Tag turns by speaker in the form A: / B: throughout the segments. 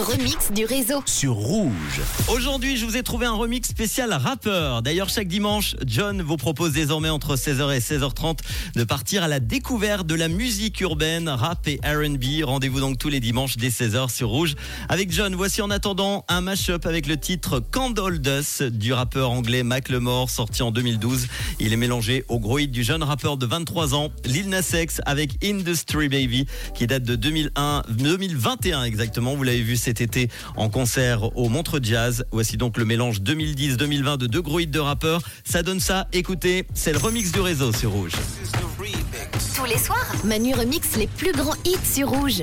A: remix du réseau.
B: sur Rouge.
C: Aujourd'hui, je vous ai trouvé un remix spécial rappeur. D'ailleurs, chaque dimanche, John vous propose désormais entre 16h et 16h30 de partir à la découverte de la musique urbaine, rap et R&B. Rendez-vous donc tous les dimanches dès 16h sur Rouge. Avec John, voici en attendant un mashup avec le titre Candle Dust du rappeur anglais Mac Lemore, sorti en 2012. Il est mélangé au gros hit du jeune rappeur de 23 ans, Lil Nas X, avec Industry Baby, qui date de 2001, 2021 exactement. Vous l'avez vu cet été en concert au Montre Jazz. Voici donc le mélange 2010-2020 de deux gros hits de rappeurs. Ça donne ça. Écoutez, c'est le remix du réseau sur Rouge.
A: Tous les soirs, Manu remix les plus grands hits sur Rouge.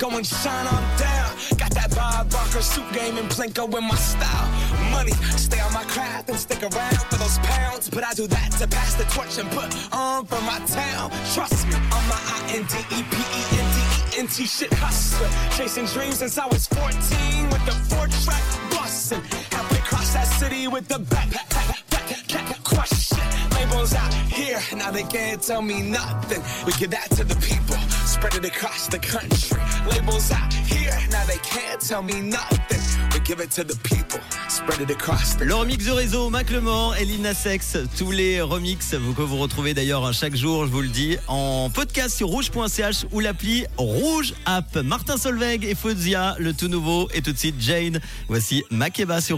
D: Go and shine on down. Got that Bob Barker suit game and Plinko in my style. Money, stay on my craft and stick around for those pounds. But I do that to pass the torch and put on for my town. Trust me, I'm my I N D E P E N D E N T shit hustler. Chasing dreams since I was 14 with the four track bustin'. Halfway across that city with the back, back, back, back, back, crush shit. Labels out now they can't tell me nothing. We give that to the people, spread it across the country. Labels out here, now they can't tell me nothing. We give it to the people, spread it across the
C: Le remix du réseau, Mac et Lil Nas X, tous les remix vous- que vous retrouvez d'ailleurs chaque jour, je vous le dis, en podcast sur rouge.ch ou l'appli Rouge App. Martin Solveig et Fozia, le tout nouveau, et tout de suite Jane. Voici Makeba sur